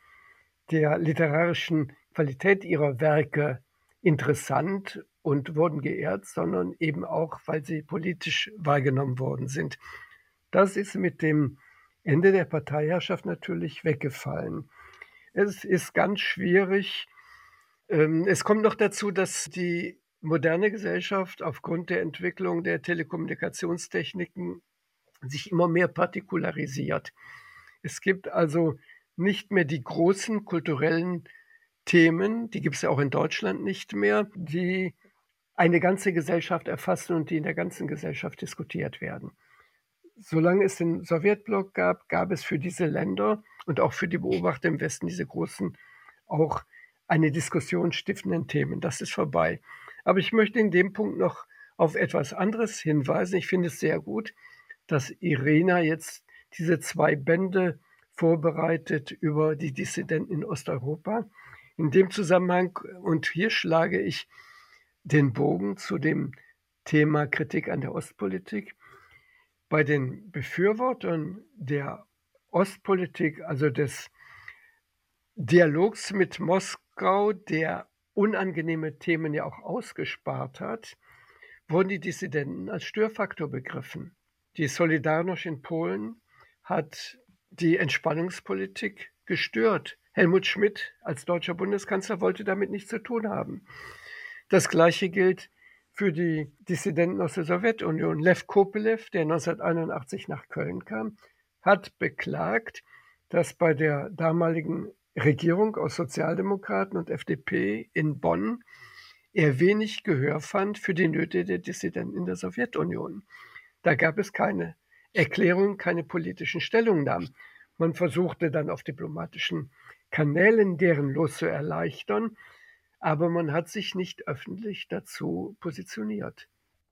der literarischen Qualität ihrer Werke interessant und wurden geehrt, sondern eben auch, weil sie politisch wahrgenommen worden sind. Das ist mit dem Ende der Parteiherrschaft natürlich weggefallen. Es ist ganz schwierig. Ähm, es kommt noch dazu, dass die moderne Gesellschaft aufgrund der Entwicklung der Telekommunikationstechniken sich immer mehr partikularisiert. Es gibt also nicht mehr die großen kulturellen Themen, die gibt es ja auch in Deutschland nicht mehr, die eine ganze Gesellschaft erfassen und die in der ganzen Gesellschaft diskutiert werden. Solange es den Sowjetblock gab, gab es für diese Länder und auch für die Beobachter im Westen diese großen, auch eine Diskussion stiftenden Themen. Das ist vorbei. Aber ich möchte in dem Punkt noch auf etwas anderes hinweisen. Ich finde es sehr gut, dass Irena jetzt diese zwei Bände vorbereitet über die Dissidenten in Osteuropa. In dem Zusammenhang, und hier schlage ich den Bogen zu dem Thema Kritik an der Ostpolitik. Bei den Befürwortern der Ostpolitik, also des Dialogs mit Moskau, der unangenehme Themen ja auch ausgespart hat, wurden die Dissidenten als Störfaktor begriffen. Die Solidarność in Polen hat die Entspannungspolitik gestört. Helmut Schmidt als deutscher Bundeskanzler wollte damit nichts zu tun haben. Das Gleiche gilt für die Dissidenten aus der Sowjetunion. Lev Kopelev, der 1981 nach Köln kam, hat beklagt, dass bei der damaligen Regierung aus Sozialdemokraten und FDP in Bonn er wenig Gehör fand für die Nöte der Dissidenten in der Sowjetunion. Da gab es keine Erklärung, keine politischen Stellungnahmen. Man versuchte dann auf diplomatischen Kanälen deren Los zu erleichtern, aber man hat sich nicht öffentlich dazu positioniert.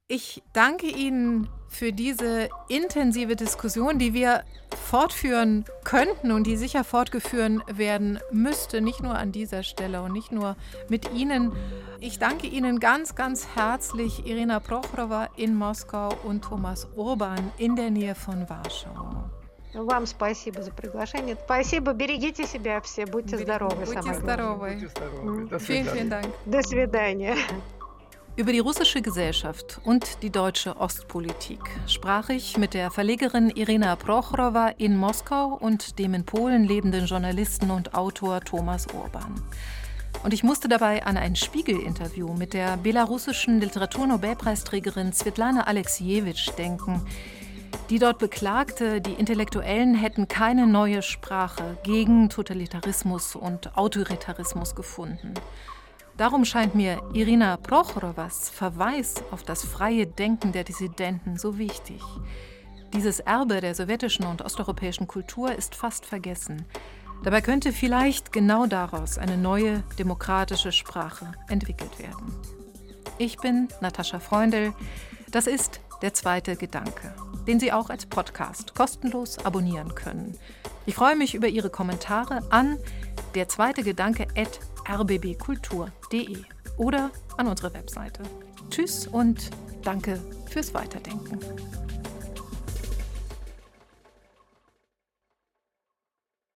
Ich danke Ihnen für diese intensive Diskussion, die wir fortführen könnten und die sicher fortgeführt werden müsste, nicht nur an dieser Stelle und nicht nur mit Ihnen. Ich danke Ihnen ganz, ganz herzlich, Irina Prochorova in Moskau und Thomas Urban in der Nähe von Warschau. Вам спасибо за приглашение. Спасибо. Берегите себя все. Будьте здоровы. Будьте здоровы. Будьте здоровы. Vielen, vielen Dank. До свидания. Über die russische Gesellschaft und die deutsche Ostpolitik sprach ich mit der Verlegerin Irina Prochorowa in Moskau und dem in Polen lebenden Journalisten und Autor Thomas Urban. Und ich musste dabei an ein Spiegel-Interview mit der belarussischen Literaturnobelpreisträgerin Svetlana Alexievich denken, die dort beklagte, die Intellektuellen hätten keine neue Sprache gegen Totalitarismus und Autoritarismus gefunden. Darum scheint mir Irina Prochorowas Verweis auf das freie Denken der Dissidenten so wichtig. Dieses Erbe der sowjetischen und osteuropäischen Kultur ist fast vergessen. Dabei könnte vielleicht genau daraus eine neue demokratische Sprache entwickelt werden. Ich bin Natascha Freundl. Das ist der zweite Gedanke, den Sie auch als Podcast kostenlos abonnieren können. Ich freue mich über Ihre Kommentare an der zweite Gedanke at rbbkultur.de oder an unsere Webseite. Tschüss und danke fürs Weiterdenken.